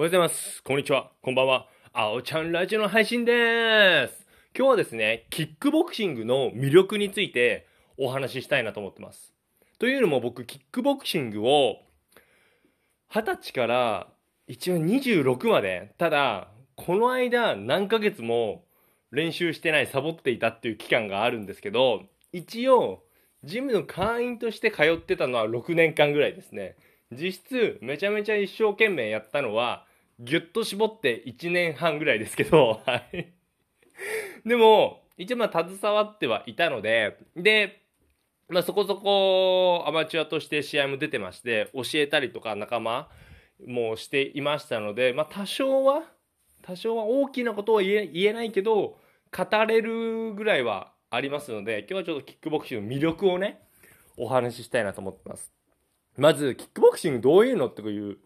おはようございます。こんにちは。こんばんは。あおちゃんラジオの配信でーす。今日はですね、キックボクシングの魅力についてお話ししたいなと思ってます。というのも僕、キックボクシングを20歳から一応26まで、ただ、この間何ヶ月も練習してない、サボっていたっていう期間があるんですけど、一応、ジムの会員として通ってたのは6年間ぐらいですね。実質、めちゃめちゃ一生懸命やったのは、ぎゅっと絞って1年半ぐらいですけど、はい。でも、一応まあ携わってはいたので、で、まあそこそこアマチュアとして試合も出てまして、教えたりとか仲間もしていましたので、まあ多少は、多少は大きなことは言えないけど、語れるぐらいはありますので、今日はちょっとキックボクシングの魅力をね、お話ししたいなと思ってます。まず、キックボクシングどういうのっていう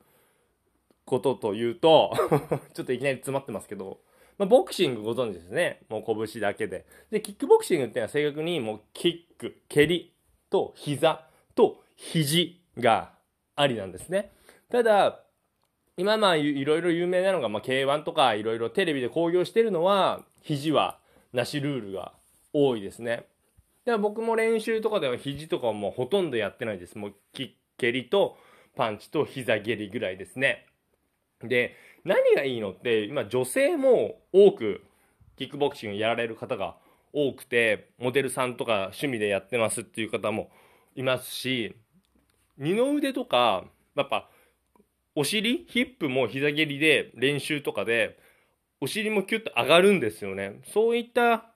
ことというと、ちょっといきなり詰まってますけど、まあ、ボクシングご存知ですね。もう拳だけで。で、キックボクシングっていうのは正確にもうキック、蹴りと膝と肘がありなんですね。ただ、今まあいろいろ有名なのが、まあ、K1 とかいろいろテレビで興行してるのは、肘はなしルールが多いですね。で僕も練習とかでは肘とかはもうほとんどやってないです。もうキッ蹴りとパンチと膝蹴りぐらいですね。で、何がいいのって、今女性も多くキックボクシングやられる方が多くて、モデルさんとか趣味でやってますっていう方もいますし、二の腕とか、やっぱ、お尻ヒップも膝蹴りで練習とかで、お尻もキュッと上がるんですよね。そういった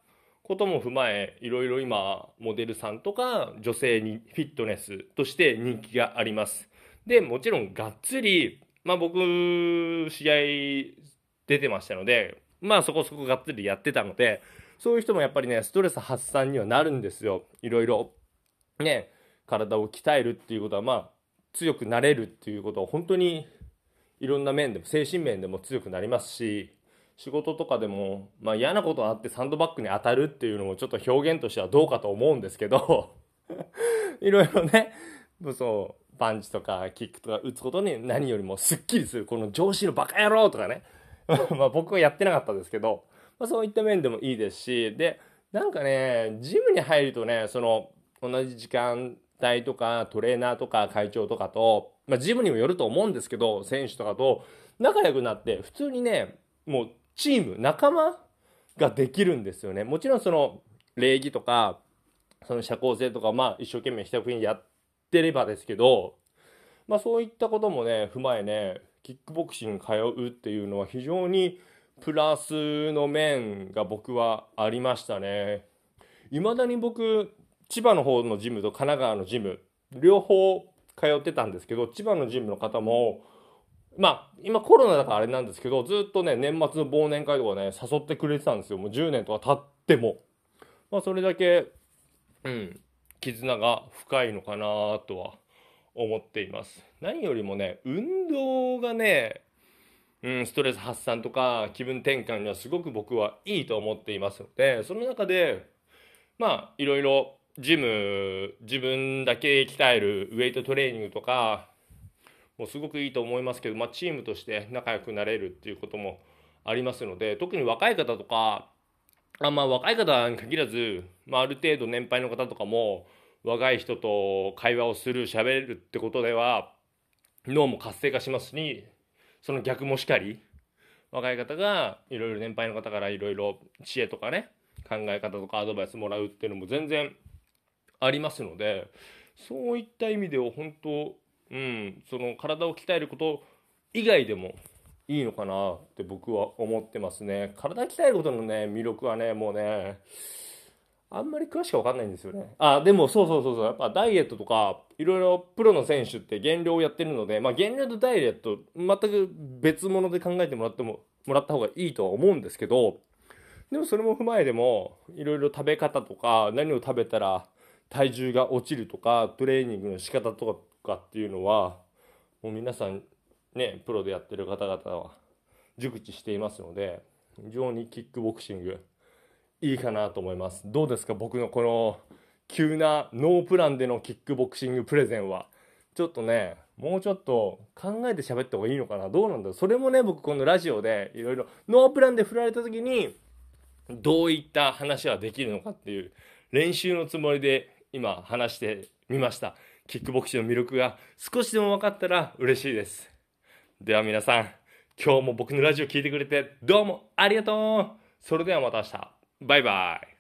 ことも踏まえ、いろいろ今、モデルさんとか女性にフィットネスとして人気があります。で、もちろんがっつり、まあ僕、試合出てましたので、まあそこそこがっつりやってたので、そういう人もやっぱりね、ストレス発散にはなるんですよ。いろいろ。ね、体を鍛えるっていうことは、まあ、強くなれるっていうことは本当にいろんな面でも、精神面でも強くなりますし、仕事とかでも、まあ嫌なことがあってサンドバッグに当たるっていうのもちょっと表現としてはどうかと思うんですけど、いろいろね、そう、パンチとかキックとか打つことに何よりもスッキリする、この上司のバカ野郎とかね、まあ僕はやってなかったですけど、まあそういった面でもいいですし、で、なんかね、ジムに入るとね、その、同じ時間帯とかトレーナーとか会長とかと、まあジムにもよると思うんですけど、選手とかと仲良くなって、普通にね、もうチーム、仲間ができるんですよね。もちろんその礼儀とか、その社交性とか、まあ一生懸命したふうにやってればですけど、まあそういったこともね、踏まえね、キックボクシング通うっていうのは非常にプラスの面が僕はありましたね。未だに僕、千葉の方のジムと神奈川のジム、両方通ってたんですけど、千葉のジムの方も、まあ、今コロナだからあれなんですけど、ずっとね、年末の忘年会とかね、誘ってくれてたんですよ。もう10年とか経っても。まあ、それだけ、うん、絆が深いのかなとは思っています。何よりもね、運動がね、うん、ストレス発散とか気分転換にはすごく僕はいいと思っていますので、その中で、まあ、いろいろジム、自分だけ鍛えるウェイトトレーニングとか、もうすごくいいと思いますけど、まあ、チームとして仲良くなれるっていうこともありますので、特に若い方とか、あまあ、若い方に限らず、まあ、ある程度年配の方とかも、若い人と会話をする、喋るってことでは、脳も活性化しますし、その逆もしかり、若い方がいろいろ年配の方からいろいろ知恵とかね、考え方とかアドバイスもらうっていうのも全然ありますので、そういった意味では本当、うん、その体を鍛えること以外でもいいのかなって僕は思ってますね。体鍛えることのね、魅力はね、もうね、あんまり詳しくわかんないんですよね。あ、でもそうそうそうそう、やっぱダイエットとか、いろいろプロの選手って減量をやってるので、まあ減量とダイエット、全く別物で考えてもらっても、もらった方がいいとは思うんですけど、でもそれも踏まえても、いろいろ食べ方とか、何を食べたら体重が落ちるとか、トレーニングの仕方とかっていうのは、もう皆さんね、プロでやってる方々は熟知していますので、非常にキックボクシング、いいかなと思います。どうですか僕のこの急なノープランでのキックボクシングプレゼンは。ちょっとね、もうちょっと考えて喋った方がいいのかなどうなんだろうそれもね、僕このラジオでいろいろノープランで振られた時に、どういった話はできるのかっていう練習のつもりで今話してみました。キックボクシングの魅力が少しでも分かったら嬉しいです。では皆さん、今日も僕のラジオ聴いてくれてどうもありがとうそれではまた明日。バイバイ。